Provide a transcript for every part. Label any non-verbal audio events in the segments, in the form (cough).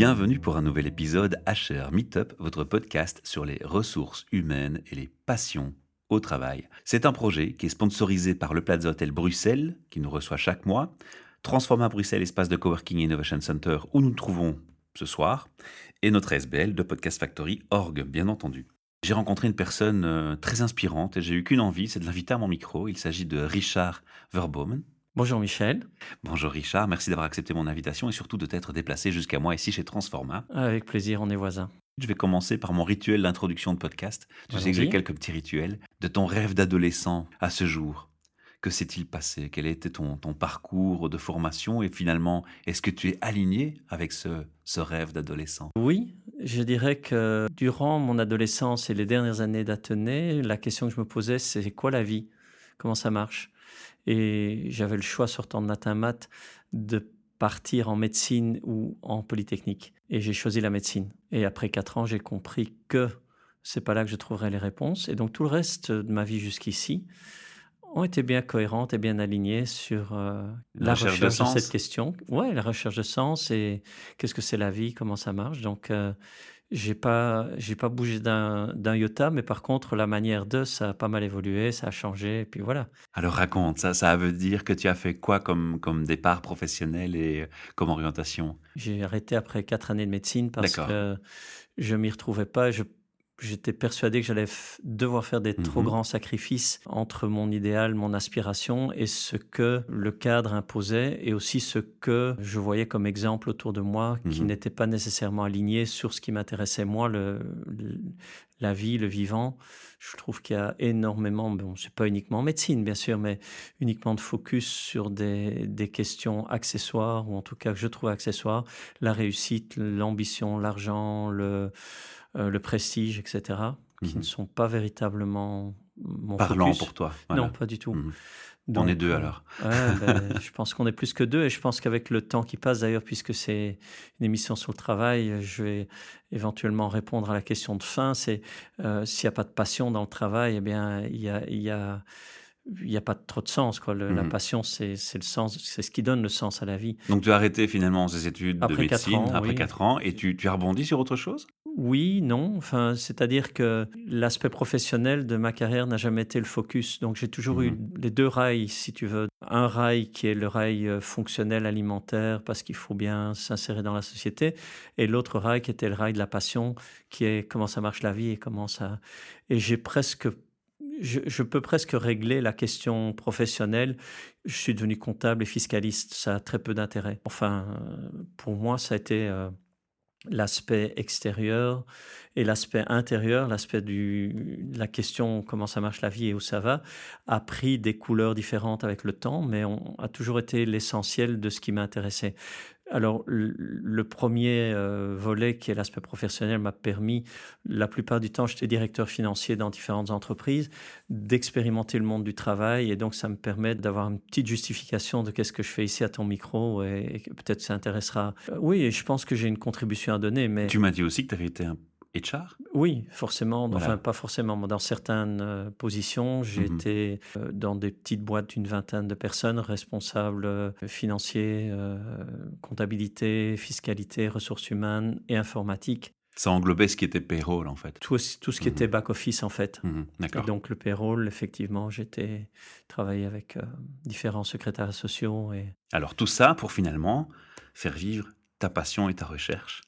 Bienvenue pour un nouvel épisode HR Meetup, votre podcast sur les ressources humaines et les passions au travail. C'est un projet qui est sponsorisé par le Plaza Hotel Bruxelles, qui nous reçoit chaque mois, Transforma Bruxelles, espace de coworking Innovation Center, où nous nous trouvons ce soir, et notre SBL de Podcast Factory Org, bien entendu. J'ai rencontré une personne euh, très inspirante et j'ai eu qu'une envie, c'est de l'inviter à mon micro. Il s'agit de Richard Verbomen. Bonjour Michel. Bonjour Richard, merci d'avoir accepté mon invitation et surtout de t'être déplacé jusqu'à moi ici chez Transforma. Avec plaisir, on est voisins. Je vais commencer par mon rituel d'introduction de podcast. Tu sais que j'ai quelques petits rituels. De ton rêve d'adolescent à ce jour, que s'est-il passé? Quel était ton, ton, parcours de formation? Et finalement, est-ce que tu es aligné avec ce, ce rêve d'adolescent? Oui, je dirais que durant mon adolescence et les dernières années d'Athénée, la question que je me posais, c'est quoi la vie? Comment ça marche? Et j'avais le choix, sortant de matin mat, de partir en médecine ou en polytechnique. Et j'ai choisi la médecine. Et après quatre ans, j'ai compris que c'est pas là que je trouverais les réponses. Et donc tout le reste de ma vie jusqu'ici ont été bien cohérentes et bien alignées sur euh, la, recherche, de, cette question. Ouais, la recherche de sens et qu'est-ce que c'est la vie, comment ça marche. Donc euh, j'ai pas, j'ai pas bougé d'un, d'un iota, mais par contre, la manière de, ça a pas mal évolué, ça a changé, et puis voilà. Alors raconte, ça, ça veut dire que tu as fait quoi comme, comme départ professionnel et comme orientation? J'ai arrêté après quatre années de médecine parce que je m'y retrouvais pas. Je J'étais persuadé que j'allais devoir faire des trop mmh grands sacrifices entre mon idéal, mon aspiration et ce que le cadre imposait et aussi ce que je voyais comme exemple autour de moi qui mmh n'était pas nécessairement aligné sur ce qui m'intéressait moi, le, la vie, le vivant. Je trouve qu'il y a énormément, bon, c'est pas uniquement en médecine bien sûr, mais uniquement de focus sur des, des questions accessoires ou en tout cas que je trouve accessoires, la réussite, l'ambition, l'argent, le euh, le prestige, etc., qui ne mhm. sont pas véritablement mon Parlant pour toi. Non, pas du tout. Mhm. on est deux euh, alors. Ben, (laughs) je pense qu'on est plus que deux et je pense qu'avec le temps qui passe, d'ailleurs, puisque c'est une émission sur le travail, je vais éventuellement répondre à la question de fin. C'est euh, s'il n'y a pas de passion dans le travail, eh bien, il y a, y a il n'y a pas trop de sens. Quoi. La mmh passion, c'est le sens, c'est ce qui donne le sens à la vie. Donc tu as arrêté finalement ces études de médecine après 4 ans et tu, tu as rebondi sur autre chose? Oui, non. Enfin, c'est-à-dire que l'aspect professionnel de ma carrière n'a jamais été le focus. Donc j'ai toujours eu mmh les deux rails, si tu veux. Un rail qui est le rail euh, fonctionnel alimentaire parce qu'il faut bien s'insérer dans la société et l'autre rail qui était le rail de la passion qui est comment ça marche la vie et comment ça... Et j'ai presque je, peux presque régler la question professionnelle. Je suis devenu comptable et fiscaliste, ça a très peu d'intérêt. Enfin, pour moi, ça a été euh, l'aspect extérieur et l'aspect intérieur, l'aspect de la question comment ça marche la vie et où ça va, a pris des couleurs différentes avec le temps, mais on a toujours été l'essentiel de ce qui m'intéressait. Alors, le premier euh, volet, qui est l'aspect professionnel, m'a permis, la plupart du temps, j'étais directeur financier dans différentes entreprises, d'expérimenter le monde du travail. Et donc, ça me permet d'avoir une petite justification de qu'est-ce que je fais ici à ton micro. Et, peut-être ça intéressera. Euh, oui, je pense que j'ai une contribution à donner. Mais... Tu m'as dit aussi que tu avais été un HR Oui, forcément. Enfin, pas forcément. Dans certaines euh, positions, j'ai mmh été euh, dans des petites boîtes d'une vingtaine de personnes, responsables euh, financiers, comptabilité, fiscalité, ressources humaines et informatique. Ça englobait ce qui était payroll, en fait. Tout, tout ce qui mmh était back-office, en fait. Mmh d'accord. donc, le payroll, effectivement, j'étais travaillé avec différents secrétaires sociaux. Et... Alors, tout ça pour finalement faire vivre ta passion et ta recherche.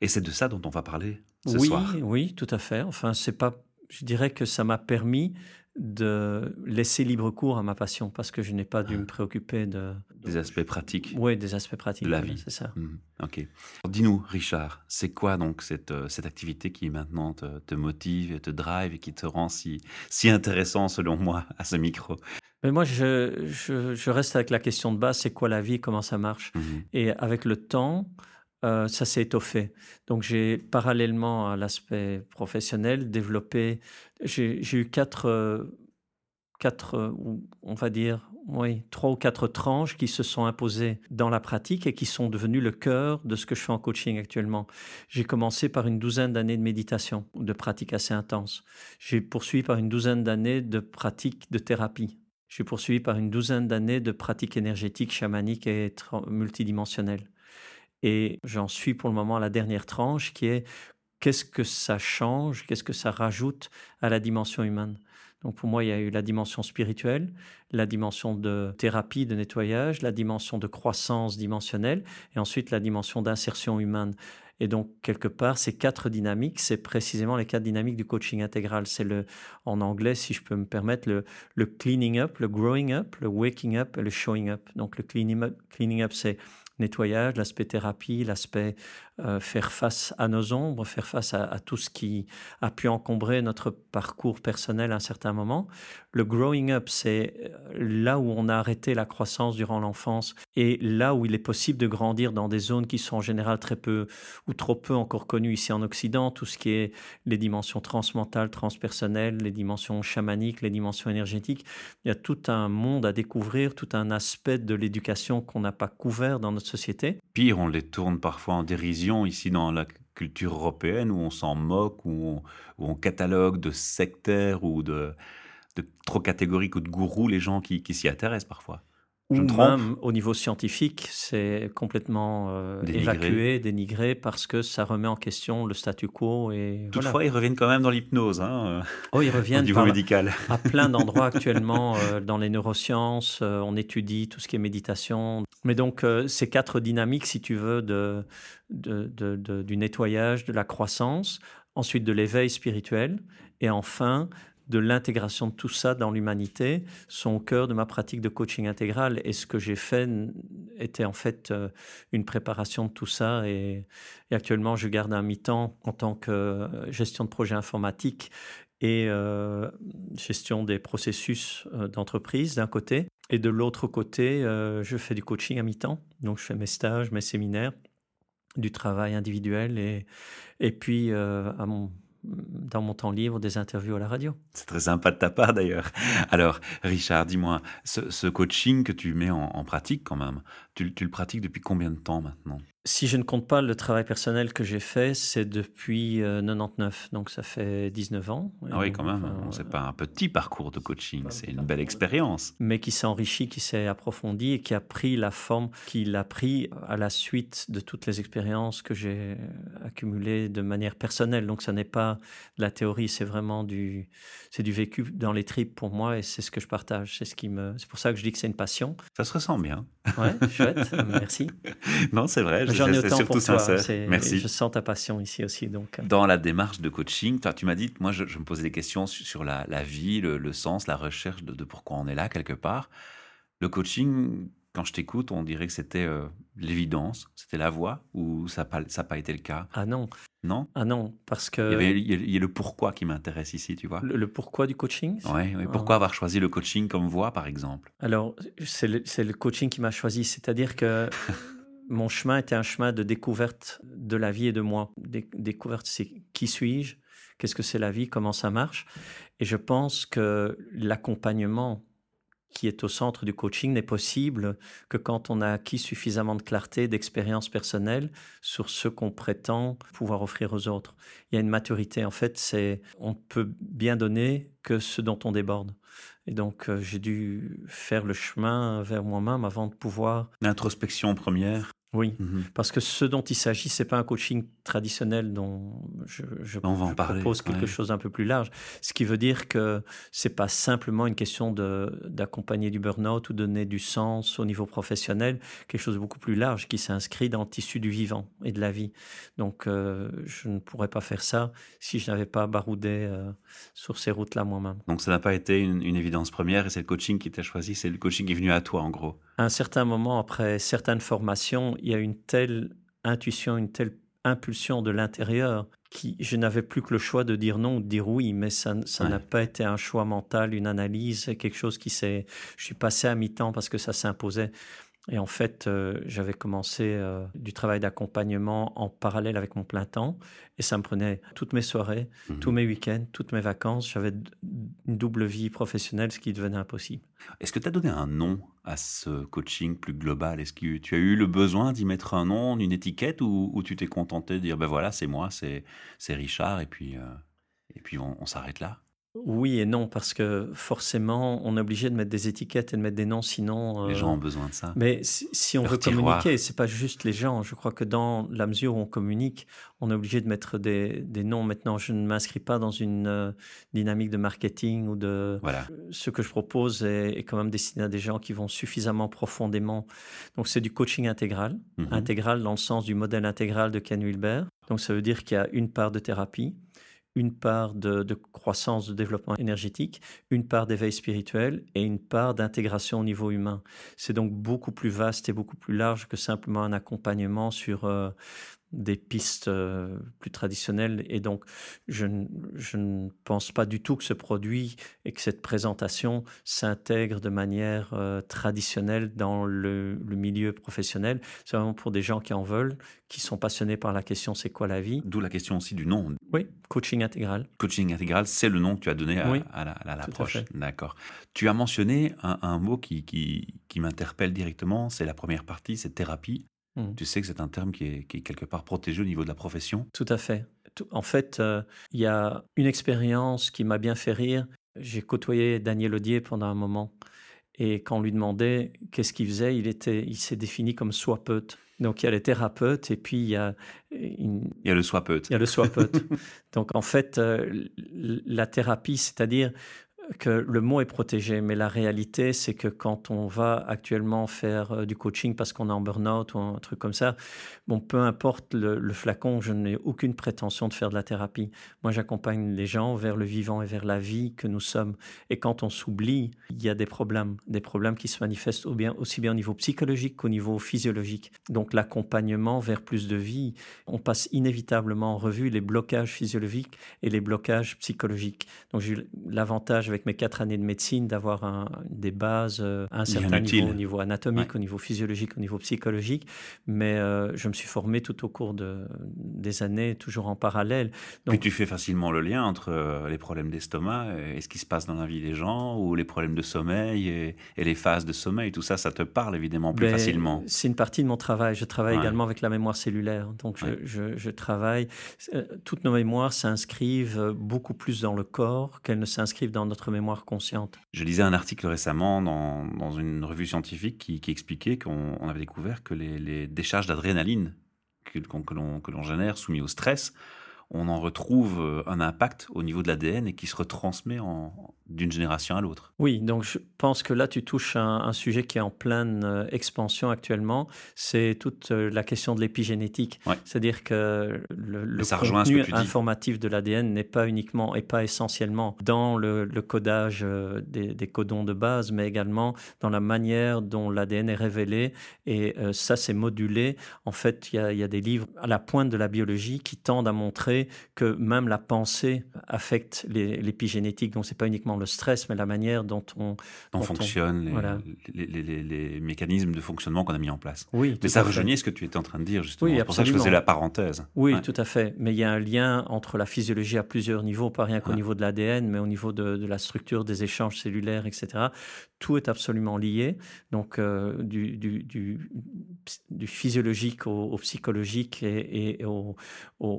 Et c'est de ça dont on va parler oui, Oui, tout à fait. Enfin, c'est pas. Je dirais que ça m'a permis de laisser libre cours à ma passion parce que je n'ai pas dû ah. me préoccuper de, des aspects pratiques. Oui, des aspects pratiques de la vie, c'est ça. Mmh, ok. Dis-nous, Richard, c'est quoi donc cette, euh, cette activité qui maintenant te, te, motive et te drive et qui te rend si, si intéressant selon moi à ce micro? Mais moi, je, je, je, reste avec la question de base, c'est quoi la vie, comment ça marche? Mmh Et avec le temps, euh, ça s'est étoffé. Donc j'ai parallèlement à l'aspect professionnel développé, j'ai eu quatre, euh, quatre, euh, on va dire, trois ou quatre tranches qui se sont imposées dans la pratique et qui sont devenues le cœur de ce que je fais en coaching actuellement. J'ai commencé par une douzaine d'années de méditation, de pratique assez intense. J'ai poursuivi par une douzaine d'années de pratique de thérapie. J'ai poursuivi par une douzaine d'années de pratique énergétique, chamanique et multidimensionnelle. Et j'en suis pour le moment à la dernière tranche qui est qu'est-ce que ça change, qu'est-ce que ça rajoute à la dimension humaine? Donc pour moi, il y a eu la dimension spirituelle, la dimension de thérapie, de nettoyage, la dimension de croissance dimensionnelle et ensuite la dimension d'insertion humaine. Et donc, quelque part, ces quatre dynamiques, c'est précisément les quatre dynamiques du coaching intégral. C'est le, en anglais, si je peux me permettre, le, le cleaning up, le growing up, le waking up et le showing up. Donc, le cleaning up, cleaning up c'est nettoyage, l'aspect thérapie, l'aspect euh, faire face à nos ombres, faire face à, tout ce qui a pu encombrer notre parcours personnel à un certain moment. Le growing up, c'est euh, là où on a arrêté la croissance durant l'enfance et là où il est possible de grandir dans des zones qui sont en général très peu ou trop peu encore connues ici en Occident, tout ce qui est les dimensions transmentales, transpersonnelles, les dimensions chamaniques, les dimensions énergétiques. Il y a tout un monde à découvrir, tout un aspect de l'éducation qu'on n'a pas couvert dans notre société. Pire, on les tourne parfois en dérision ici dans la culture européenne où on s'en moque, où on, catalogue de sectaires ou de, trop catégoriques ou de gourous les gens qui s'y intéressent parfois ou même au niveau scientifique, c'est complètement euh, évacué, dénigré, parce que ça remet en question le statu quo. Et Toutefois, ils reviennent quand même dans l'hypnose. Hein, oh, ils reviennent au niveau médical. (laughs) à plein d'endroits (laughs) actuellement. Euh, dans les neurosciences, euh, on étudie tout ce qui est méditation. Mais donc, ces quatre dynamiques, si tu veux, de, de, de, du nettoyage, de la croissance, ensuite de l'éveil spirituel, et enfin de l'intégration de tout ça dans l'humanité sont au cœur de ma pratique de coaching intégral. Et ce que j'ai fait était en fait euh, une préparation de tout ça. Et, actuellement, je garde un mi-temps en tant que euh, gestion de projet informatique et euh, gestion des processus d'entreprise d'un côté. Et de l'autre côté, je fais du coaching à mi-temps. Donc, je fais mes stages, mes séminaires, du travail individuel et, et puis à mon dans mon temps libre des interviews à la radio. C'est très sympa de ta part d'ailleurs. Alors, Richard, dis-moi, ce, coaching que tu mets en, pratique quand même, tu, le pratiques depuis combien de temps maintenant? Si je ne compte pas le travail personnel que j'ai fait, c'est depuis 99, euh, donc ça fait 19 ans. Ah oui, quand même. Euh, c'est pas un petit parcours de coaching, c'est une belle expérience. Mais qui s'est enrichi, qui s'est approfondi et qui a pris la forme qu'il a pris à la suite de toutes les expériences que j'ai accumulées de manière personnelle. Donc ça n'est pas de la théorie, c'est vraiment du, c'est du vécu dans les tripes pour moi et c'est ce que je partage. C'est ce qui me, c'est pour ça que je dis que c'est une passion. Ça se ressent bien. Ouais, chouette, merci. Non, c'est vrai. J'en ai autant pour toi. Merci. Je sens ta passion ici aussi. Donc. Euh. Dans la démarche de coaching, toi, tu m'as dit, moi, je, me posais des questions sur la, vie, le, sens, la recherche de, pourquoi on est là quelque part. Le coaching, quand je t'écoute, on dirait que c'était euh, l'évidence, c'était la voie, ou ça n'a pas, été le cas? Ah non. Non? Ah non, parce que... Il y, a, le pourquoi qui m'intéresse ici, tu vois. Le, pourquoi du coaching? Oui, pourquoi avoir choisi le coaching comme voie, par exemple? Alors, c'est le, le, coaching qui m'a choisi, c'est-à-dire que (laughs) mon chemin était un chemin de découverte de la vie et de moi. découverte, c'est qui suis-je? Qu'est-ce que c'est la vie? Comment ça marche? Et je pense que l'accompagnement qui est au centre du coaching n'est possible que quand on a acquis suffisamment de clarté, d'expérience personnelle sur ce qu'on prétend pouvoir offrir aux autres. Il y a une maturité. En fait, c'est on peut bien donner que ce dont on déborde. Et donc, euh, j'ai dû faire le chemin vers moi-même avant de pouvoir. L'introspection première. Oui, mmh parce que ce dont il s'agit, c'est pas un coaching traditionnel dont je, je, propose quelque chose d'un peu plus large. Ce qui veut dire que c'est pas simplement une question d'accompagner du burn-out ou donner du sens au niveau professionnel, quelque chose de beaucoup plus large qui s'inscrit dans le tissu du vivant et de la vie. Donc, euh, je ne pourrais pas faire ça si je n'avais pas baroudé euh, sur ces routes-là moi-même. Donc, ça n'a pas été une, une évidence première et c'est le coaching qui t'a choisi, c'est le coaching qui est venu à toi en gros à un certain moment, après certaines formations, il y a une telle intuition, une telle impulsion de l'intérieur qui je n'avais plus que le choix de dire non ou de dire oui, mais ça n'a pas été un choix mental, une analyse, quelque chose qui s'est... Je suis passé à mi-temps parce que ça s'imposait. Et en fait, euh, j'avais commencé euh, du travail d'accompagnement en parallèle avec mon plein temps. Et ça me prenait toutes mes soirées, mhm. tous mes week-ends, toutes mes vacances. J'avais une double vie professionnelle, ce qui devenait impossible. Est-ce que tu as donné un nom à ce coaching plus global? Est-ce que tu as eu le besoin d'y mettre un nom, une étiquette, ou, tu t'es contenté de dire, ben voilà, c'est moi, c'est Richard, et puis, euh, et puis on s'arrête là? Oui et non, parce que forcément, on est obligé de mettre des étiquettes et de mettre des noms, sinon... Les gens ont besoin de ça. Mais si, on veut communiquer, c'est pas juste les gens. Je crois que dans la mesure où on communique, on est obligé de mettre des, noms. Maintenant, je ne m'inscris pas dans une dynamique de marketing ou de... Voilà. Ce que je propose est, quand même destiné à des gens qui vont suffisamment profondément. Donc, c'est du coaching intégral. Mhm. Intégral dans le sens du modèle intégral de Ken Wilber. Donc, ça veut dire qu'il y a une part de thérapie, une part de, croissance, de développement énergétique, une part d'éveil spirituel et une part d'intégration au niveau humain. C'est donc beaucoup plus vaste et beaucoup plus large que simplement un accompagnement sur euh, des pistes euh, plus traditionnelles. Et donc, je, ne pense pas du tout que ce produit et que cette présentation s'intègre de manière euh, traditionnelle dans le, milieu professionnel. C'est vraiment pour des gens qui en veulent, qui sont passionnés par la question c'est quoi la vie. D'où la question aussi du nom. Oui, coaching intégral. Coaching intégral, c'est le nom que tu as donné à, l'approche. D'accord. Tu as mentionné un, mot qui, qui, qui m'interpelle directement, c'est la première partie, c'est thérapie. Mmh. Tu sais que c'est un terme qui est, quelque part protégé au niveau de la profession Tout à fait. En fait, euh, il y a une expérience qui m'a bien fait rire. J'ai côtoyé Daniel Audier pendant un moment. Et quand on lui demandait qu'est-ce qu'il faisait, il, était, il s'est défini comme swapeute. Donc il y a les thérapeutes et puis il y a... Il y a le swapeute. Il y a le swapeute. (laughs) Donc en fait, euh, la thérapie, c'est-à-dire que le mot est protégé, mais la réalité, c'est que quand on va actuellement faire euh, du coaching parce qu'on est en burn-out ou un truc comme ça, bon, peu importe le, flacon, je n'ai aucune prétention de faire de la thérapie. Moi, j'accompagne les gens vers le vivant et vers la vie que nous sommes. Et quand on s'oublie, il y a des problèmes, des problèmes qui se manifestent aussi bien au niveau psychologique qu'au niveau physiologique. Donc, l'accompagnement vers plus de vie, on passe inévitablement en revue les blocages physiologiques et les blocages psychologiques. Donc, j'ai eu l'avantage avec mes quatre années de médecine d'avoir des bases euh, à un certain niveau, au niveau anatomique, au niveau physiologique, au niveau psychologique. Mais euh, je me suis formé tout au cours de, des années, toujours en parallèle. Donc, Puis tu fais facilement le lien entre euh, les problèmes d'estomac et ce qui se passe dans la vie des gens, ou les problèmes de sommeil et, les phases de sommeil. Tout ça, ça te parle évidemment plus ben, facilement. C'est une partie de mon travail. Je travaille également avec la mémoire cellulaire. Donc je, je, travaille. toutes nos mémoires s'inscrivent beaucoup plus dans le corps qu'elles ne s'inscrivent dans notre mémoire consciente. Je lisais un article récemment dans, dans une revue scientifique qui, expliquait qu'on avait découvert que les, les décharges d'adrénaline que, que l'on génère soumis au stress, on en retrouve euh, un impact au niveau de l'ADN et qui se retransmet en, d'une génération à l'autre. Oui, donc je pense que là, tu touches un, un sujet qui est en pleine euh, expansion actuellement. C'est toute euh, la question de l'épigénétique. C'est-à-dire que le, le contenu informatif de l'ADN n'est pas uniquement et pas essentiellement dans le, codage euh, des, codons de base, mais également dans la manière dont l'ADN est révélé. Et ça, c'est modulé. En fait, il y, y, a des livres à la pointe de la biologie qui tendent à montrer que même la pensée affecte l'épigénétique. Donc, c'est pas uniquement le stress, mais la manière dont on, on fonctionne, les, les, mécanismes de fonctionnement qu'on a mis en place. Oui, mais ça rejoignait ce que tu étais en train de dire, justement. Oui, c'est pour ça que je faisais la parenthèse. Oui, tout à fait. Mais il y a un lien entre la physiologie à plusieurs niveaux, pas rien qu'au niveau de l'ADN, mais au niveau de, la structure des échanges cellulaires, etc. Tout est absolument lié. Donc, euh, du, physiologique au, psychologique et, au,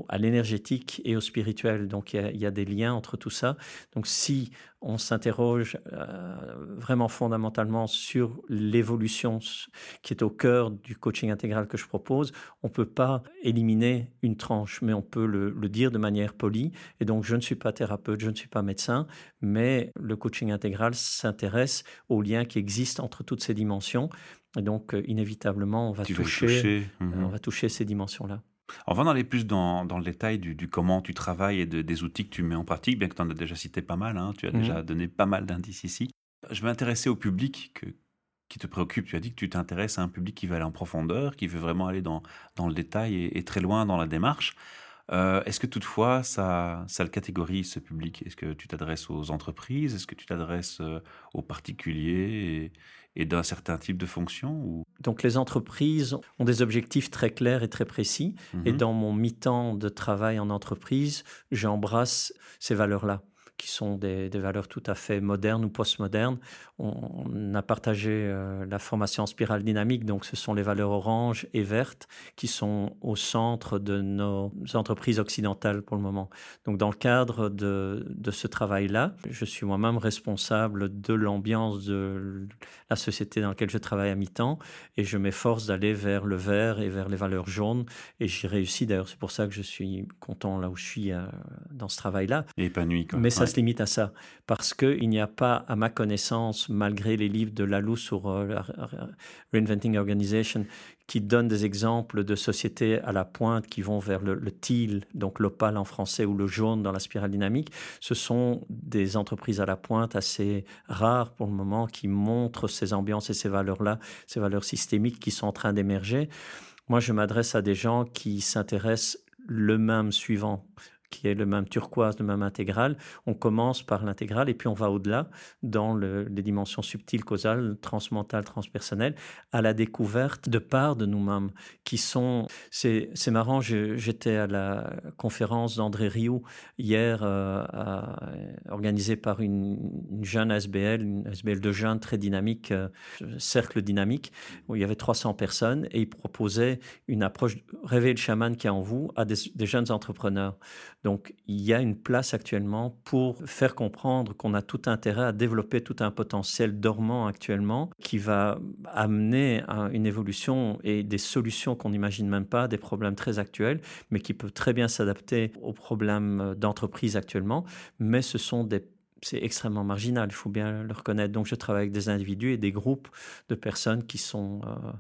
à l'énergétique et au spirituel. Donc, il y, a, des liens entre tout ça. Donc, si on s'interroge euh, vraiment fondamentalement sur l'évolution qui est au cœur du coaching intégral que je propose. On ne peut pas éliminer une tranche, mais on peut le, dire de manière polie. Et donc, je ne suis pas thérapeute, je ne suis pas médecin, mais le coaching intégral s'intéresse aux liens qui existent entre toutes ces dimensions. Et donc, euh, inévitablement, on va, toucher, euh, on mhm. va toucher ces dimensions-là. On va aller plus dans, le détail du, comment tu travailles et des outils que tu mets en pratique, bien que tu en as déjà cité pas mal, hein. tu as déjà mhm. donné pas mal d'indices ici. Je vais m'intéresser au public qui te préoccupe. Tu as dit que tu t'intéresses à un public qui veut aller en profondeur, qui veut vraiment aller dans, le détail et, très loin dans la démarche. Euh, est-ce que toutefois, ça, ça le catégorise, ce public? Est-ce que tu t'adresses aux entreprises? Est-ce que tu t'adresses euh, aux particuliers et, d'un certain type de fonction ou... Donc les entreprises ont des objectifs très clairs et très précis. Et mhm. dans mon mi-temps de travail en entreprise, j'embrasse ces valeurs-là. Qui sont des, valeurs tout à fait modernes ou postmodernes. On, a partagé euh, la formation en spirale dynamique, donc ce sont les valeurs orange et vertes qui sont au centre de nos entreprises occidentales pour le moment. Donc dans le cadre de, de ce travail-là, je suis moi-même responsable de l'ambiance de la société dans laquelle je travaille à mi-temps et je m'efforce d'aller vers le vert et vers les valeurs jaunes et j'y réussis d'ailleurs, c'est pour ça que je suis content là où je suis euh, dans ce travail-là. Épanoui. Mais ça se limite à ça parce qu'il n'y a pas, à ma connaissance, malgré les livres de Lalou sur euh, Reinventing Organization, qui donnent des exemples de sociétés à la pointe qui vont vers le, le teal, donc l'opale en français, ou le jaune dans la spirale dynamique. Ce sont des entreprises à la pointe assez rares pour le moment qui montrent ces ambiances et ces valeurs-là, ces valeurs systémiques qui sont en train d'émerger. Moi, je m'adresse à des gens qui s'intéressent le même suivant qui est le même turquoise, le même intégral. On commence par l'intégral et puis on va au-delà dans les dimensions subtiles, causales, transmentales, transpersonnelles, à la découverte de parts de nous-mêmes qui sont... C'est marrant, j'étais à la conférence d'André Rioux hier, euh, organisée par une, jeune SBL, une SBL de jeunes très dynamique, euh, cercle dynamique, où il y avait 300 personnes et il proposait une approche, réveiller le chaman qui est en vous à des jeunes entrepreneurs. Donc il y a une place actuellement pour faire comprendre qu'on a tout intérêt à développer tout un potentiel dormant actuellement qui va amener à une évolution et des solutions qu'on n'imagine même pas, des problèmes très actuels, mais qui peuvent très bien s'adapter aux problèmes d'entreprise actuellement. Mais ce sont des c'est extrêmement marginal, il faut bien le reconnaître. Donc je travaille avec des individus et des groupes de personnes qui sont euh,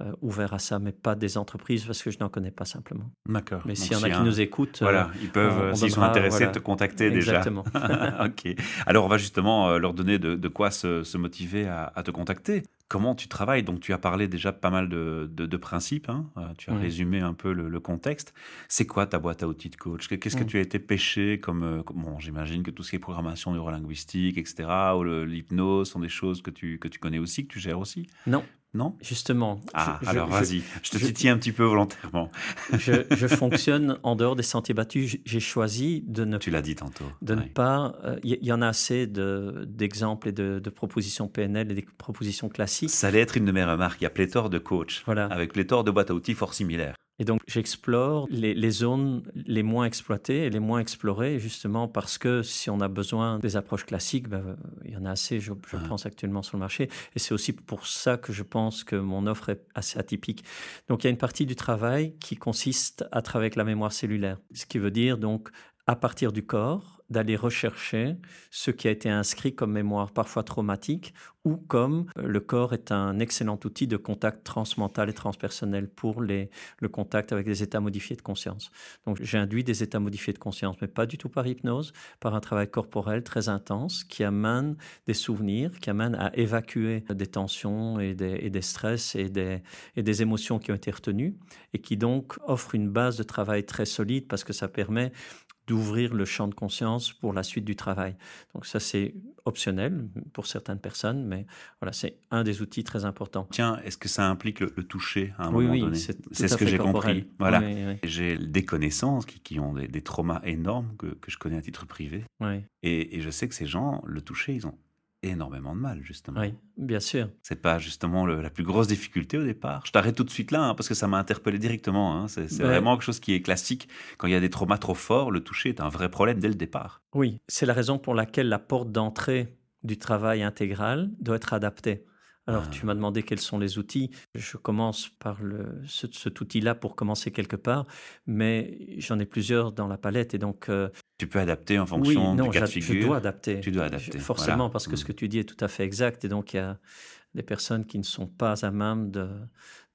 euh, ouvert à ça, mais pas des entreprises parce que je n'en connais pas simplement. D'accord. Mais s'il y en a qui nous écoutent, voilà, ils peuvent, s'ils sont intéressés, te contacter déjà. Exactement. (laughs) ok. Alors on va justement euh, leur donner de, quoi se, motiver à, te contacter. Comment tu travailles? Donc tu as parlé déjà pas mal de, de, principes. Hein. Euh, tu as résumé un peu le, contexte. C'est quoi ta boîte à outils de coach? Qu'est-ce que mm. tu as été pêché comme, bon, j'imagine que tout ce qui est programmation neurolinguistique, etc. ou l'hypnose sont des choses que tu que tu connais aussi, que tu gères aussi. Non. Non? Justement. Ah, alors vas-y, je te titille un petit peu volontairement. (laughs) je, fonctionne en dehors des sentiers battus. J'ai choisi de ne Tu l'as dit tantôt. De ne pas. Il euh, y, en a assez d'exemples et de, propositions PNL et des propositions classiques. Ça allait être une de mes remarques. Il y a pléthore de coachs voilà. avec pléthore de boîtes à outils fort similaires. Et donc, j'explore les, zones les moins exploitées et les moins explorées, justement parce que si on a besoin des approches classiques, ben, il y en a assez, je, pense, actuellement sur le marché. Et c'est aussi pour ça que je pense que mon offre est assez atypique. Donc, il y a une partie du travail qui consiste à travailler avec la mémoire cellulaire. Ce qui veut dire, donc, à partir du corps, d'aller rechercher ce qui a été inscrit comme mémoire parfois traumatique ou comme euh, le corps est un excellent outil de contact transmental et transpersonnel pour le contact avec des états modifiés de conscience. Donc j'ai induit des états modifiés de conscience, mais pas du tout par hypnose, par un travail corporel très intense qui amène des souvenirs, qui amène à évacuer des tensions et des, stress et des émotions qui ont été retenues et qui donc offre une base de travail très solide parce que ça permet d'ouvrir le champ de conscience pour la suite du travail. Donc ça, c'est optionnel pour certaines personnes, mais voilà, c'est un des outils très importants. Tiens, est-ce que ça implique le, toucher à un moment donné C'est ce que j'ai compris. Voilà. Oui, j'ai des connaissances qui, ont des, traumas énormes que, que, je connais à titre privé. Et, et je sais que ces gens, le toucher, ils ont énormément de mal, justement. Oui, bien sûr. C'est pas justement la plus grosse difficulté au départ. Je t'arrête tout de suite là, hein, parce que ça m'a interpellé directement. Hein. C'est vraiment quelque chose qui est classique. Quand il y a des traumas trop forts, le toucher est un vrai problème dès le départ. Oui, c'est la raison pour laquelle la porte d'entrée du travail intégral doit être adaptée. Alors, tu ah. m'as demandé quels sont les outils. Je commence par le, cet outil-là pour commencer quelque part, mais j'en ai plusieurs dans la palette et donc. Euh, tu peux adapter en fonction du cas de figure. Je dois adapter. Tu dois adapter. forcément, parce que ce mm. que tu dis est tout à fait exact et donc il y a des personnes qui ne sont pas à même de,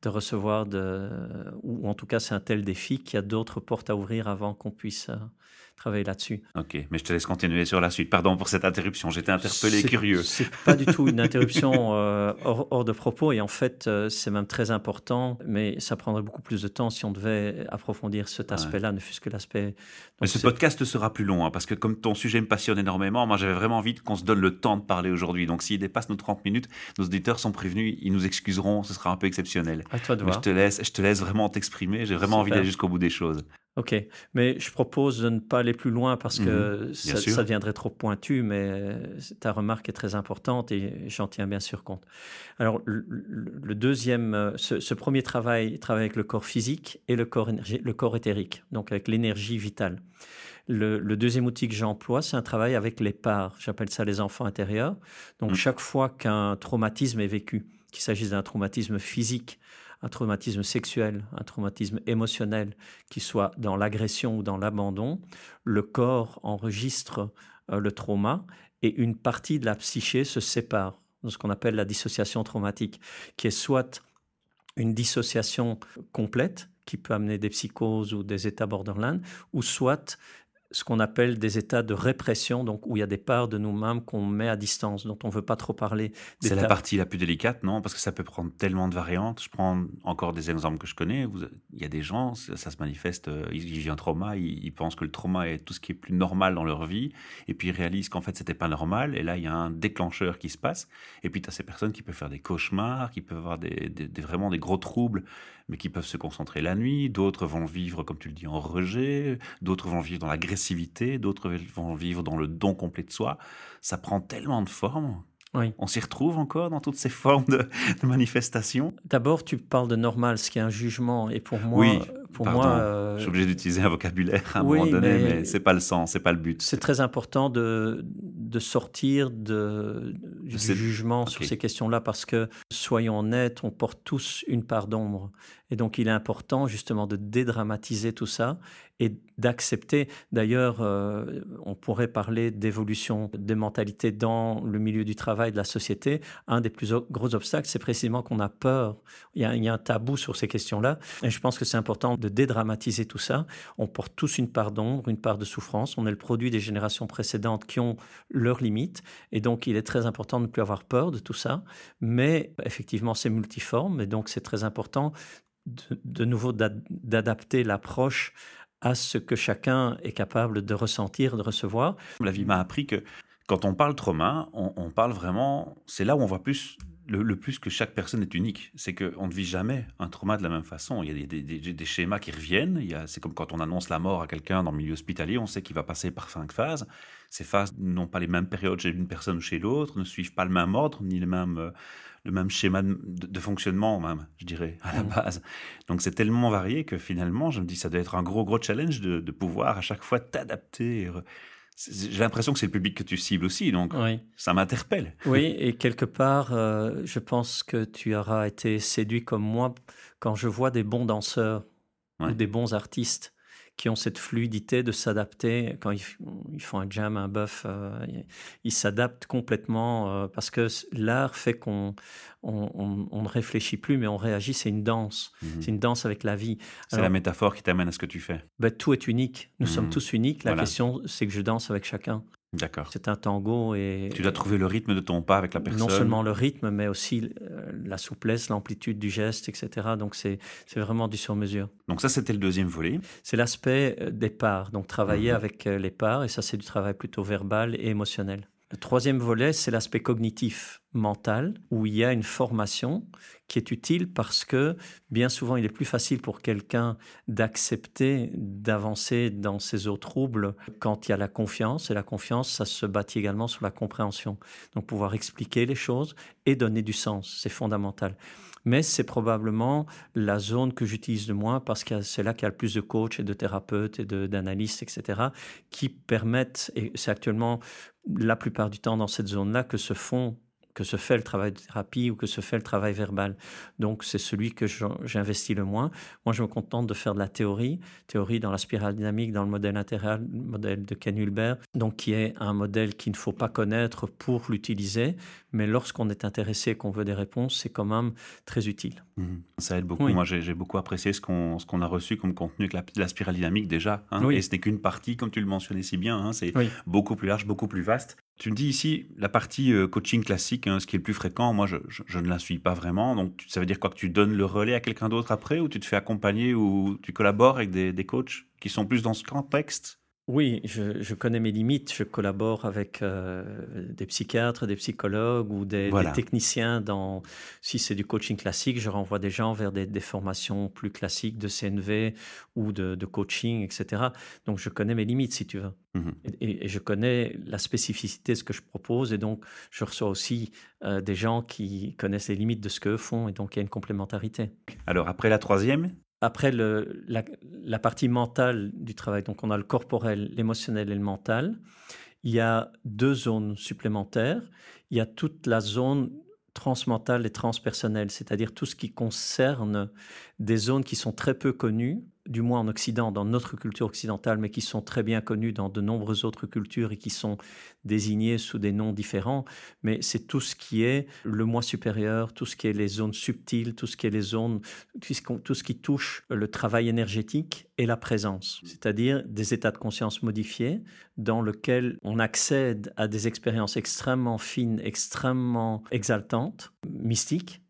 de recevoir de, ou en tout cas c'est un tel défi qu'il y a d'autres portes à ouvrir avant qu'on puisse euh, travailler là-dessus. Ok, mais je te laisse continuer sur la suite. Pardon pour cette interruption, j'étais interpellé, curieux. C'est pas du tout une (laughs) interruption euh, hors, de propos, et en fait, euh, c'est même très important, mais ça prendrait beaucoup plus de temps si on devait approfondir cet aspect-là, ne fût-ce que l'aspect. Mais ce podcast sera plus long, hein, parce que comme ton sujet me passionne énormément, moi j'avais vraiment envie qu'on se donne le temps de parler aujourd'hui. Donc s'il dépasse nos 30 minutes, nos auditeurs sont prévenus, ils nous excuseront, ce sera un peu exceptionnel. À toi de voir. Je te laisse, je te laisse vraiment t'exprimer. J'ai vraiment envie d'aller jusqu'au bout des choses. Ok, mais je propose de ne pas aller plus loin parce que mhm. ça, ça, deviendrait trop pointu, mais ta remarque est très importante et j'en tiens bien sûr compte. Alors, le, deuxième, euh, ce, premier travail, travaille avec le corps physique et le corps, le corps éthérique, donc avec l'énergie vitale. Le, deuxième outil que j'emploie, c'est un travail avec les parts. J'appelle ça les enfants intérieurs. Donc, mhm. chaque fois qu'un traumatisme est vécu, qu'il s'agisse d'un traumatisme physique, un traumatisme sexuel, un traumatisme émotionnel, qui soit dans l'agression ou dans l'abandon, le corps enregistre euh, le trauma et une partie de la psyché se sépare, dans ce qu'on appelle la dissociation traumatique, qui est soit une dissociation complète, qui peut amener des psychoses ou des états borderline, ou soit ce qu'on appelle des états de répression, donc où il y a des parts de nous-mêmes qu'on met à distance, dont on ne veut pas trop parler. C'est la partie la plus délicate, non? Parce que ça peut prendre tellement de variantes. Je prends encore des exemples que je connais. il y a des gens, ça, se manifeste, euh, ils vivent un trauma, ils, pensent que le trauma est tout ce qui est plus normal dans leur vie, et puis ils réalisent qu'en fait, c'était pas normal, et là, il y a un déclencheur qui se passe. Et puis, tu as ces personnes qui peuvent faire des cauchemars, qui peuvent avoir des, vraiment des gros troubles, mais qui peuvent se concentrer la nuit. D'autres vont vivre, comme tu le dis, en rejet. D'autres vont vivre dans l'agression d'autres vont vivre dans le don complet de soi. Ça prend tellement de formes. On s'y retrouve encore dans toutes ces formes de, manifestation. D'abord, tu parles de normal, ce qui est un jugement. Et pour moi, oui, pour moi, euh, je suis obligé d'utiliser un vocabulaire à un moment donné, mais, ce c'est pas le sens, c'est pas le but. C'est très important de, de sortir de, du jugement sur ces questions-là parce que, soyons honnêtes, on porte tous une part d'ombre. Et donc, il est important justement de dédramatiser tout ça et d'accepter. D'ailleurs, euh, on pourrait parler d'évolution des mentalités dans le milieu du travail, de la société. Un des plus gros obstacles, c'est précisément qu'on a peur. Il y a, il y a un tabou sur ces questions-là. Et je pense que c'est important de dédramatiser tout ça. On porte tous une part d'ombre, une part de souffrance. On est le produit des générations précédentes qui ont leurs limites. Et donc, il est très important de ne plus avoir peur de tout ça. Mais effectivement, c'est multiforme. Et donc, c'est très important de, nouveau d'adapter l'approche à ce que chacun est capable de ressentir, de recevoir. La vie m'a appris que quand on parle trauma, on, on parle vraiment, c'est là où on voit plus le, plus que chaque personne est unique. C'est qu'on ne vit jamais un trauma de la même façon. Il y a des, schémas qui reviennent. C'est comme quand on annonce la mort à quelqu'un dans le milieu hospitalier, on sait qu'il va passer par cinq phases. Ces phases n'ont pas les mêmes périodes chez une personne ou chez l'autre, ne suivent pas le même ordre, ni le même, euh, le même schéma de, fonctionnement, même, je dirais, à la mmh. base. Donc c'est tellement varié que finalement, je me dis, ça doit être un gros, gros challenge de, de pouvoir à chaque fois t'adapter j'ai l'impression que c'est le public que tu cibles aussi, donc ça m'interpelle. (laughs) Oui, et quelque part, euh, je pense que tu auras été séduit comme moi quand je vois des bons danseurs ou des bons artistes qui ont cette fluidité de s'adapter. Quand ils, font un jam, un buff, euh, ils s'adaptent complètement euh, parce que l'art fait qu'on on, ne réfléchit plus, mais on réagit. C'est une danse. Mhm. C'est une danse avec la vie. C'est la métaphore qui t'amène à ce que tu fais. Ben, tout est unique. Nous sommes mhm. tous uniques. La question, c'est que je danse avec chacun. D'accord. C'est un tango et... Tu dois trouver le rythme de ton pas avec la personne. Non seulement le rythme, mais aussi la souplesse, l'amplitude du geste, etc. Donc c'est vraiment du sur-mesure. Donc ça, c'était le deuxième volet. C'est l'aspect euh, des parts, donc travailler mhm. avec euh, les parts, et ça c'est du travail plutôt verbal et émotionnel. Le troisième volet, c'est l'aspect cognitif, mental, où il y a une formation qui est utile parce que bien souvent, il est plus facile pour quelqu'un d'accepter d'avancer dans ses eaux troubles quand il y a la confiance. Et la confiance, ça se bâtit également sur la compréhension. Donc pouvoir expliquer les choses et donner du sens, c'est fondamental. Mais c'est probablement la zone que j'utilise le moins parce que c'est là qu'il y a le plus de coachs et de thérapeutes et d'analystes, etc., qui permettent, et c'est actuellement la plupart du temps dans cette zone-là que se font que se fait le travail de thérapie ou que se fait le travail verbal. Donc c'est celui que j'investis le moins. Moi, je me contente de faire de la théorie, théorie dans la spirale dynamique, dans le modèle intérieur, le modèle de Ken Hulbert, donc qui est un modèle qu'il ne faut pas connaître pour l'utiliser, mais lorsqu'on est intéressé et qu'on veut des réponses, c'est quand même très utile. Mhm. Ça aide beaucoup. Moi, j'ai beaucoup apprécié ce qu'on qu'on a reçu comme contenu avec la, spirale dynamique déjà. Hein. Et ce n'est qu'une partie, comme tu le mentionnais si bien. Hein. C'est beaucoup plus large, beaucoup plus vaste. Tu me dis ici, la partie euh, coaching classique, hein, ce qui est le plus fréquent, moi je, ne la suis pas vraiment. Donc ça veut dire quoi? Que tu donnes le relais à quelqu'un d'autre après ou tu te fais accompagner ou tu collabores avec des, des, coachs qui sont plus dans ce contexte? Oui, je, connais mes limites. Je collabore avec euh, des psychiatres, des psychologues ou des, techniciens. Dans, si c'est du coaching classique, je renvoie des gens vers des, formations plus classiques de CNV ou de, coaching, etc. Donc, je connais mes limites, si tu veux. Mmh et, je connais la spécificité de ce que je propose. Et donc, je reçois aussi euh, des gens qui connaissent les limites de ce qu'eux font. Et donc, il y a une complémentarité. Alors, après la troisième après le, la, partie mentale du travail, donc on a le corporel, l'émotionnel et le mental, il y a deux zones supplémentaires. Il y a toute la zone transmentale et transpersonnelle, c'est-à-dire tout ce qui concerne des zones qui sont très peu connues, du moins en Occident, dans notre culture occidentale, mais qui sont très bien connues dans de nombreuses autres cultures et qui sont désignées sous des noms différents. Mais c'est tout ce qui est le moi supérieur, tout ce qui est les zones subtiles, tout ce qui est les zones, tout ce qui touche le travail énergétique et la présence, c'est-à-dire des états de conscience modifiés dans lesquels on accède à des expériences extrêmement fines, extrêmement exaltantes, mystiques.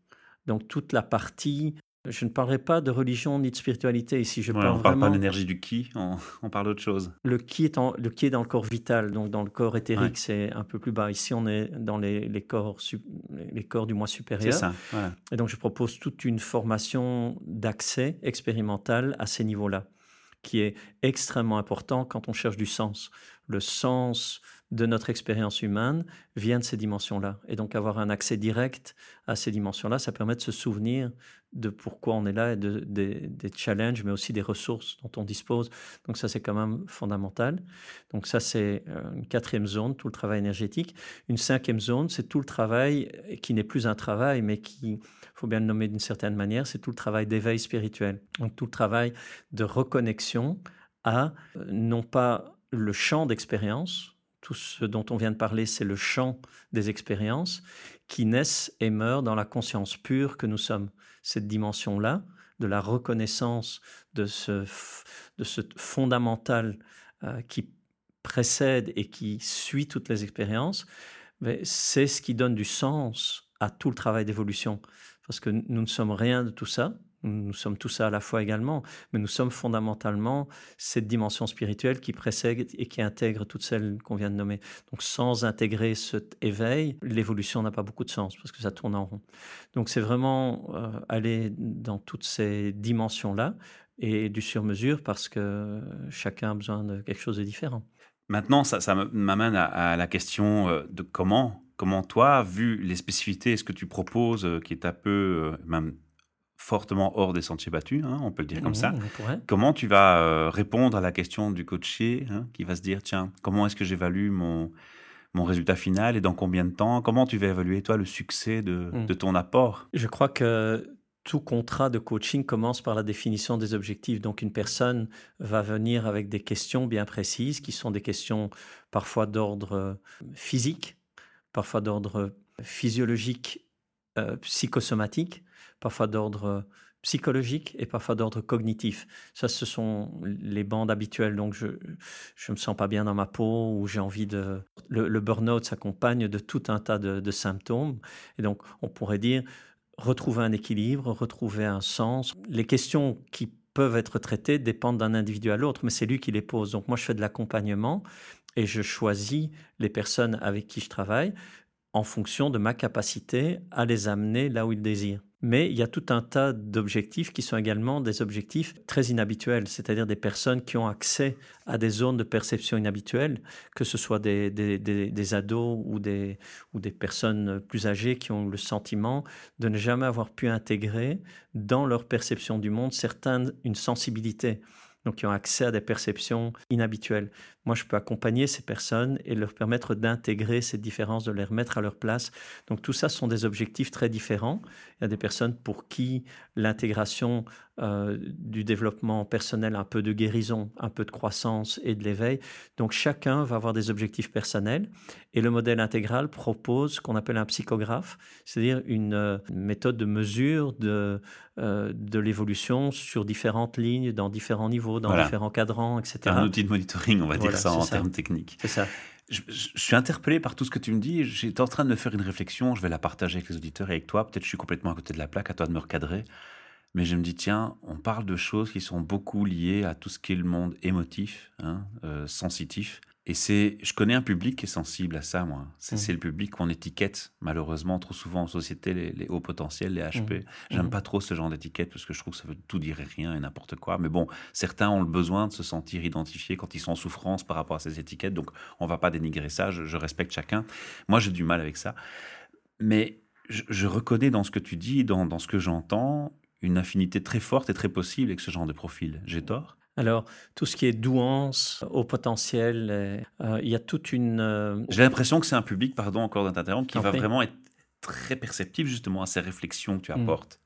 Donc toute la partie je ne parlerai pas de religion ni de spiritualité ici. Je on ne parle pas d'énergie du qui, on, parle d'autre chose. Le qui, est le qui est dans le corps vital, donc dans le corps éthérique, c'est un peu plus bas. Ici, on est dans les, les corps, les corps du moi supérieur. C'est ça. Et donc, je propose toute une formation d'accès expérimental à ces niveaux-là, qui est extrêmement important quand on cherche du sens. Le sens de notre expérience humaine vient de ces dimensions-là. Et donc avoir un accès direct à ces dimensions-là, ça permet de se souvenir de pourquoi on est là et de, des challenges, mais aussi des ressources dont on dispose. Donc ça, c'est quand même fondamental. Donc ça, c'est euh, une quatrième zone, tout le travail énergétique. Une cinquième zone, c'est tout le travail qui n'est plus un travail, mais qui, faut bien le nommer d'une certaine manière, c'est tout le travail d'éveil spirituel. Donc tout le travail de reconnexion à euh, non pas le champ d'expérience, tout ce dont on vient de parler, c'est le champ des expériences qui naissent et meurent dans la conscience pure que nous sommes. Cette dimension-là, de la reconnaissance de ce, fondamental euh, qui précède et qui suit toutes les expériences, c'est ce qui donne du sens à tout le travail d'évolution. Parce que nous ne sommes rien de tout ça, nous sommes tous ça à la fois également, mais nous sommes fondamentalement cette dimension spirituelle qui précède et qui intègre toutes celles qu'on vient de nommer. Donc sans intégrer cet éveil, l'évolution n'a pas beaucoup de sens parce que ça tourne en rond. Donc c'est vraiment euh, aller dans toutes ces dimensions-là et du sur-mesure parce que chacun a besoin de quelque chose de différent. Maintenant, ça, m'amène à, la question euh, de comment, comment toi, vu les spécificités, ce que tu proposes, euh, qui est un peu, même fortement hors des sentiers battus, hein, on peut le dire comme ça. Comment tu vas euh, répondre à la question du coaché hein, qui va se dire, tiens, comment est-ce que j'évalue mon, mon résultat final et dans combien de temps? Comment tu vas évaluer, toi, le succès de, mmh. de ton apport? Je crois que tout contrat de coaching commence par la définition des objectifs. Donc une personne va venir avec des questions bien précises, qui sont des questions parfois d'ordre euh, physique, parfois d'ordre physiologique, euh, psychosomatique, parfois d'ordre psychologique et parfois d'ordre cognitif. Ça, ce sont les bandes habituelles. Donc, je ne me sens pas bien dans ma peau ou j'ai envie de... Le, burn-out s'accompagne de tout un tas de, symptômes. Et donc, on pourrait dire retrouver un équilibre, retrouver un sens. Les questions qui peuvent être traitées dépendent d'un individu à l'autre, mais c'est lui qui les pose. Donc, moi, je fais de l'accompagnement et je choisis les personnes avec qui je travaille en fonction de ma capacité à les amener là où ils désirent. Mais il y a tout un tas d'objectifs qui sont également des objectifs très inhabituels, c'est-à-dire des personnes qui ont accès à des zones de perception inhabituelles, que ce soit des, des, ados ou des, ou des personnes plus âgées qui ont le sentiment de ne jamais avoir pu intégrer dans leur perception du monde certaines, une sensibilité qui ont accès à des perceptions inhabituelles. Moi, je peux accompagner ces personnes et leur permettre d'intégrer ces différences, de les remettre à leur place. Donc tout ça sont des objectifs très différents. Il y a des personnes pour qui l'intégration euh, du développement personnel, un peu de guérison, un peu de croissance et de l'éveil. Donc chacun va avoir des objectifs personnels et le modèle intégral propose ce qu'on appelle un psychographe, c'est-à-dire une, euh, méthode de mesure de, euh, de l'évolution sur différentes lignes, dans différents niveaux, dans différents cadrans, etc. Un outil de monitoring, on va dire ça en termes techniques. C'est ça. Je, suis interpellé par tout ce que tu me dis. J'étais en train de me faire une réflexion. Je vais la partager avec les auditeurs et avec toi. Peut-être je suis complètement à côté de la plaque. À toi de me recadrer. mais je me dis, tiens, on parle de choses qui sont beaucoup liées à tout ce qui est le monde émotif, hein, euh, sensitif. Et c'est, je connais un public qui est sensible à ça, moi. C'est mmh. le public qu'on étiquette, malheureusement, trop souvent en société, les, hauts potentiels, les HP. Mmh. J'aime mmh. pas trop ce genre d'étiquette parce que je trouve que ça veut tout dire et rien et n'importe quoi. Mais bon, certains ont le besoin de se sentir identifiés quand ils sont en souffrance par rapport à ces étiquettes. Donc, on va pas dénigrer ça. Je, respecte chacun. Moi, j'ai du mal avec ça. Mais je, reconnais dans ce que tu dis, dans, dans ce que j'entends, une affinité très forte et très possible avec ce genre de profil. J'ai tort? Alors, tout ce qui est douance, au potentiel, euh, il y a toute une... Euh, J'ai l'impression que c'est un public, pardon encore d'interrompre, qui va vraiment être très perceptif justement à ces réflexions que tu mm. apportes.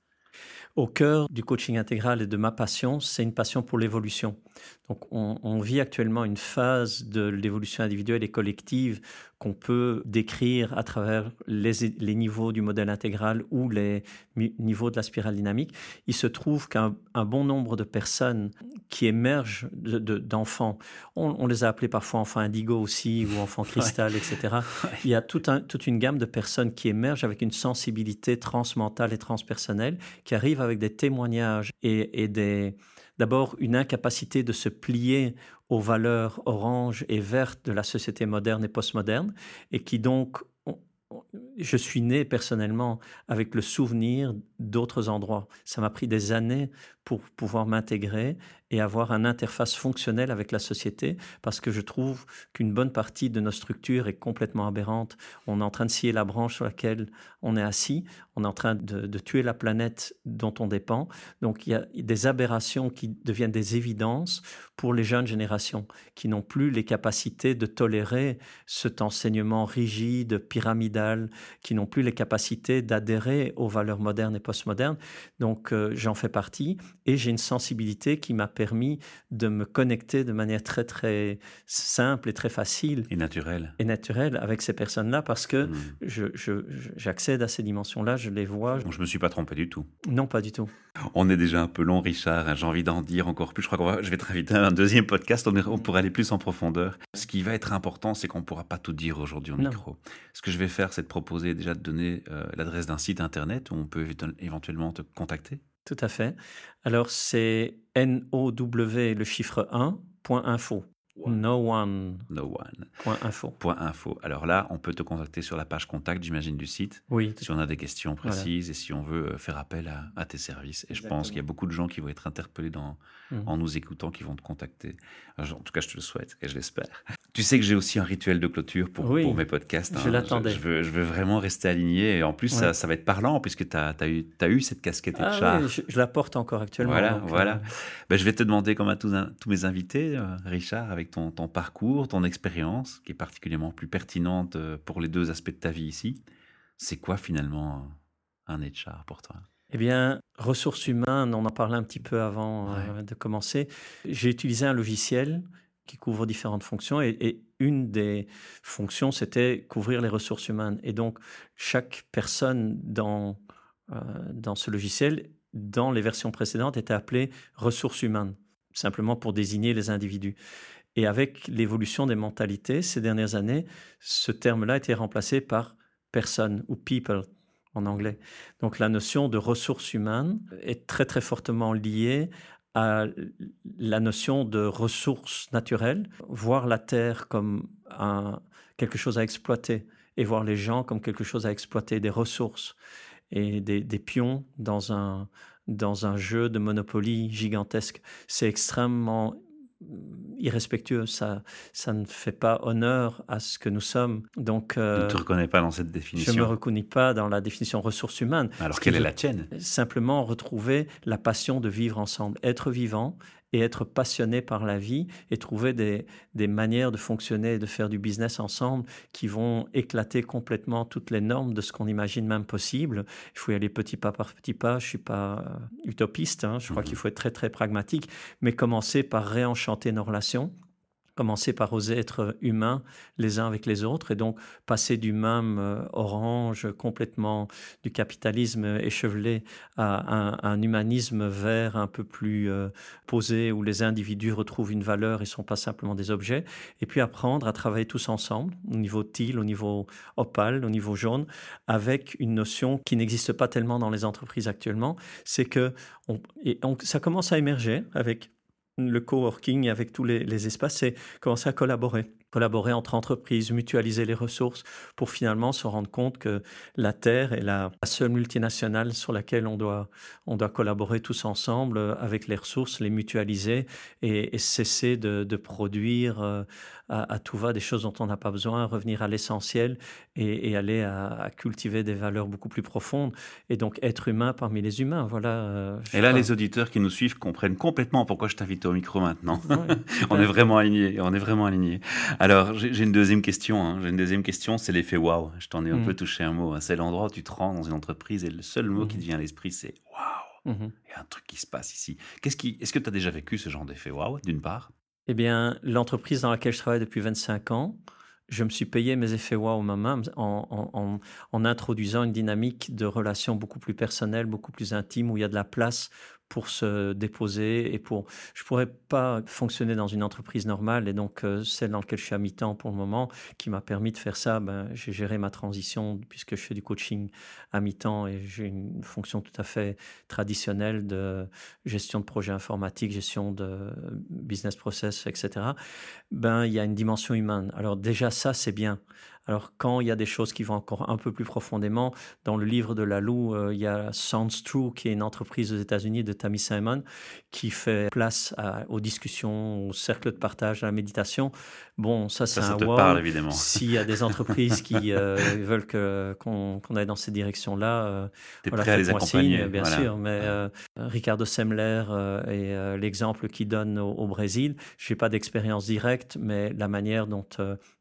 Au cœur du coaching intégral et de ma passion, c'est une passion pour l'évolution. Donc, on, vit actuellement une phase de l'évolution individuelle et collective qu'on peut décrire à travers les, niveaux du modèle intégral ou les niveaux de la spirale dynamique. Il se trouve qu'un bon nombre de personnes qui émergent d'enfants, on, les a appelés parfois enfants indigo aussi ou enfants (laughs) cristal, etc. Il y a toute une gamme de personnes qui émergent avec une sensibilité transmentale et transpersonnelle, qui arrivent avec des témoignages et des D'abord, une incapacité de se plier aux valeurs orange et vertes de la société moderne et postmoderne, et qui donc je suis né personnellement avec le souvenir d'autres endroits. Ça m'a pris des années pour pouvoir m'intégrer et avoir une interface fonctionnelle avec la société, parce que je trouve qu'une bonne partie de nos structures est complètement aberrante. On est en train de scier la branche sur laquelle on est assis, on est en train de, tuer la planète dont on dépend. Donc il y a des aberrations qui deviennent des évidences pour les jeunes générations, qui n'ont plus les capacités de tolérer cet enseignement rigide, pyramidal, qui n'ont plus les capacités d'adhérer aux valeurs modernes et. Donc euh, j'en fais partie et j'ai une sensibilité qui m'a permis de me connecter de manière très très simple et très facile. Et naturelle. Et naturelle avec ces personnes-là parce que mmh. je, j'accède à ces dimensions-là, je les vois. je ne me suis pas trompé du tout. Non, pas du tout. On est déjà un peu long, Richard. Hein, j'ai envie d'en dire encore plus. Je crois que je vais te inviter à un deuxième podcast. On, on pourra aller plus en profondeur. Ce qui va être important, c'est qu'on ne pourra pas tout dire aujourd'hui au micro. Ce que je vais faire, c'est de proposer déjà de donner euh, l'adresse d'un site internet où on peut éventuellement te contacter. Tout à fait. Alors, c'est N-O-W, le chiffre 1, point info. No one. No one. Point info. Point info. Alors là, on peut te contacter sur la page contact, j'imagine, du site. Oui. Si on a des questions précises et si on veut euh, faire appel à, tes services. Et je pense qu'il y a beaucoup de gens qui vont être interpellés dans, mmh. en nous écoutant, qui vont te contacter. en tout cas, je te le souhaite et je l'espère. Tu sais que j'ai aussi un rituel de clôture pour, pour mes podcasts. Je hein. l'attendais. Je, veux, je, veux, vraiment rester aligné. Et en plus, ça, ça, va être parlant puisque tu as, as, eu, as eu cette casquette de ah, Oui, je, la porte encore actuellement. Voilà, voilà. Euh, ben, je vais te demander, comme à tous, tous mes invités, euh, Richard, avec ton, ton parcours ton expérience, qui est particulièrement plus pertinente euh, pour les deux aspects de ta vie ici, c'est quoi finalement un HR pour toi? Eh bien, ressources humaines, on en parlait un petit peu avant euh, de commencer. J'ai utilisé un logiciel qui couvre différentes fonctions et, une des fonctions, c'était couvrir les ressources humaines. Et donc, chaque personne dans, euh, dans ce logiciel, dans les versions précédentes, était appelée ressources humaines, simplement pour désigner les individus. Et avec l'évolution des mentalités ces dernières années, ce terme-là a été remplacé par personne ou people en anglais. Donc la notion de ressources humaines est très très fortement liée à la notion de ressources naturelles, voir la Terre comme quelque chose à exploiter et voir les gens comme quelque chose à exploiter, des ressources et des, des pions dans un, dans un jeu de Monopoly gigantesque. C'est extrêmement irrespectueux, ça, ça ne fait pas honneur à ce que nous sommes. Donc, euh, tu ne te reconnais pas dans cette définition. Je ne me reconnais pas dans la définition ressources humaines. Alors quelle est la tienne? Simplement retrouver la passion de vivre ensemble, être vivant et être passionné par la vie et trouver des, des manières de fonctionner et de faire du business ensemble qui vont éclater complètement toutes les normes de ce qu'on imagine même possible. Il faut y aller petit pas par petit pas. Je suis pas euh, utopiste. Hein. Je crois qu'il mhm. faut être très très pragmatique, mais commencer par réenchanter nos relations commencer par oser être humains les uns avec les autres et donc passer du même euh, orange complètement du capitalisme échevelé à un, humanisme vert un peu plus euh, posé où les individus retrouvent une valeur et sont pas simplement des objets et puis apprendre à travailler tous ensemble au niveau teal, au niveau opale, au niveau jaune avec une notion qui n'existe pas tellement dans les entreprises actuellement, c'est que ça commence à émerger avec le coworking avec tous les, espaces, c'est commencer à collaborer. Collaborer entre entreprises, mutualiser les ressources pour finalement se rendre compte que la Terre est la seule multinationale sur laquelle on doit, on doit collaborer tous ensemble euh, avec les ressources, les mutualiser et, cesser de, produire euh, à, tout va des choses dont on n'a pas besoin, revenir à l'essentiel et, aller à, cultiver des valeurs beaucoup plus profondes et donc être humain parmi les humains. Voilà. Euh, et là, les auditeurs qui nous suivent comprennent complètement pourquoi je t'invite au micro maintenant. (laughs) on est vraiment alignés. On est vraiment alignés. Alors, j'ai une deuxième question. Hein. J'ai une deuxième question, c'est l'effet waouh. Je t'en ai un mm. peu touché un mot. Hein. C'est l'endroit où tu te rends dans une entreprise et le seul mot qui te vient à l'esprit, c'est waouh. Mm-hmm. Il y a un truc qui se passe ici. Qu'est-ce qui, est-ce que tu as déjà vécu ce genre d'effet waouh, d'une part? Eh bien, l'entreprise dans laquelle je travaille depuis 25 ans, je me suis payé mes effets waouh moi-même en, en, en, introduisant une dynamique de relation beaucoup plus personnelle, beaucoup plus intime, où il y a de la place pour se déposer et pour. Je pourrais pas fonctionner dans une entreprise normale et donc euh, celle dans laquelle je suis à mi-temps pour le moment, qui m'a permis de faire ça. Ben, j'ai géré ma transition puisque je fais du coaching à mi-temps et j'ai une fonction tout à fait traditionnelle de gestion de projets informatiques, gestion de business process, etc. Ben, il y a une dimension humaine. Alors déjà ça c'est bien. Alors quand il y a des choses qui vont encore un peu plus profondément, dans le livre de Lalou, euh, il y a Sounds True, qui est une entreprise aux États-Unis de Tammy Simon, qui fait place aux discussions, au cercle de partage, à la méditation. Bon, ça c'est un te parle évidemment. (laughs) S'il y a des entreprises qui euh, (laughs) veulent qu'on, aille dans ces directions-là, euh, voilà, prêt à les accompagner, bien sûr. Mais Ricardo Semler est l'exemple qu'il donne au, au Brésil. Je n'ai pas d'expérience directe, mais la manière dont,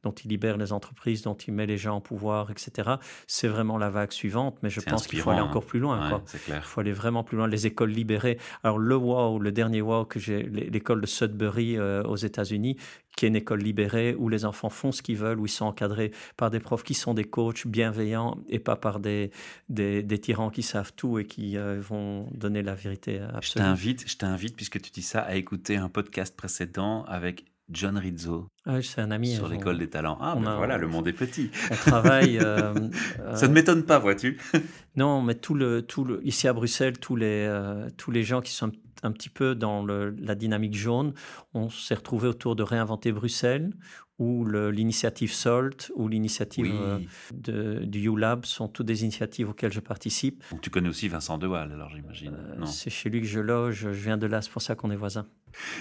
dont il libère les entreprises, dont il met les gens en pouvoir, etc. C'est vraiment la vague suivante, mais je pense qu'il faut aller encore plus loin. Il faut aller vraiment plus loin. Les écoles libérées. Alors le wow, le dernier wow que j'ai, l'école de Sudbury euh, aux États-Unis, qui est une école libérée où les enfants font ce qu'ils veulent, où ils sont encadrés par des profs qui sont des coachs bienveillants et pas par des, des, tyrans qui savent tout et qui euh, vont donner la vérité absolue. Je t'invite, je t'invite, puisque tu dis ça, à écouter un podcast précédent avec John Rizzo. Ah c'est un ami. Sur l'école des talents. Ah, ben voilà, le monde est petit. On travaille. Euh, (laughs) ça ne m'étonne pas, vois-tu. (laughs) non, mais tout le, tout le, ici à Bruxelles, tous les, euh, tous les gens qui sont un, petit peu dans le, la dynamique jaune, on s'est retrouvés autour de réinventer Bruxelles, ou l'initiative SALT ou l'initiative euh, du ULab sont toutes des initiatives auxquelles je participe. Donc tu connais aussi Vincent Dewal, alors j'imagine. Euh, c'est chez lui que je loge, je viens de là, c'est pour ça qu'on est voisins.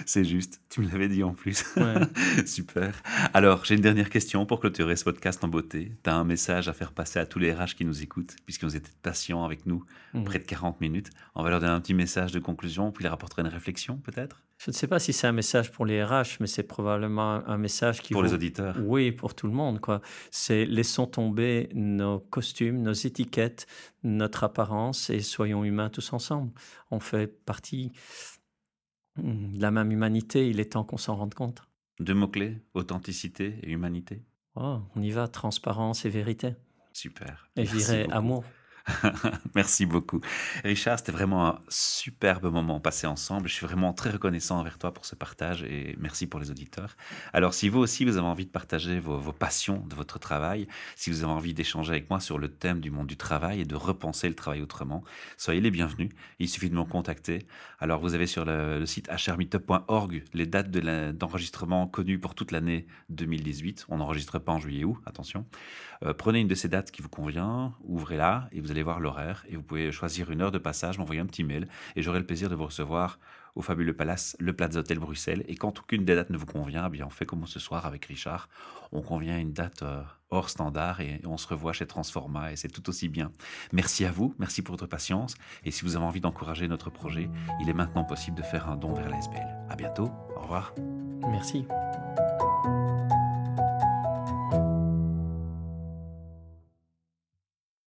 C'est juste, tu me l'avais dit en plus. (laughs) Super. Alors, j'ai une dernière question pour clôturer ce podcast en beauté. Tu as un message à faire passer à tous les RH qui nous écoutent, puisqu'ils ont été patients avec nous mmh. près de 40 minutes. On va leur donner un petit message de conclusion, puis leur apporter une réflexion peut-être? Je ne sais pas si c'est un message pour les RH, mais c'est probablement un message qui... Pour les auditeurs. Oui, pour tout le monde. quoi. C'est laissons tomber nos costumes, nos étiquettes, notre apparence et soyons humains tous ensemble. On fait partie de la même humanité, il est temps qu'on s'en rende compte. Deux mots-clés, authenticité et humanité. Oh, on y va, transparence et vérité. Super. Et je dirais amour. (laughs) Merci beaucoup. Richard, c'était vraiment un superbe moment passé ensemble. Je suis vraiment très reconnaissant envers toi pour ce partage et merci pour les auditeurs. Alors, si vous aussi, vous avez envie de partager vos, passions de votre travail, si vous avez envie d'échanger avec moi sur le thème du monde du travail et de repenser le travail autrement, soyez les bienvenus. Il suffit de me contacter. Alors, vous avez sur le, site hrmeetup.org les dates d'enregistrement connues pour toute l'année 2018. On n'enregistre pas en juillet ou attention. Euh, prenez une de ces dates qui vous convient, ouvrez-la et vous allez voir l'horaire et vous pouvez choisir une heure de passage, m'envoyer un petit mail et j'aurai le plaisir de vous recevoir au fabuleux palace, le Plaza Hotel Bruxelles. Et quand aucune des dates ne vous convient, eh bien on fait comme ce soir avec Richard. On convient une date euh, hors standard et on se revoit chez Transforma et c'est tout aussi bien. Merci à vous, merci pour votre patience. Et si vous avez envie d'encourager notre projet, il est maintenant possible de faire un don vers la SBL. À bientôt, au revoir. Merci.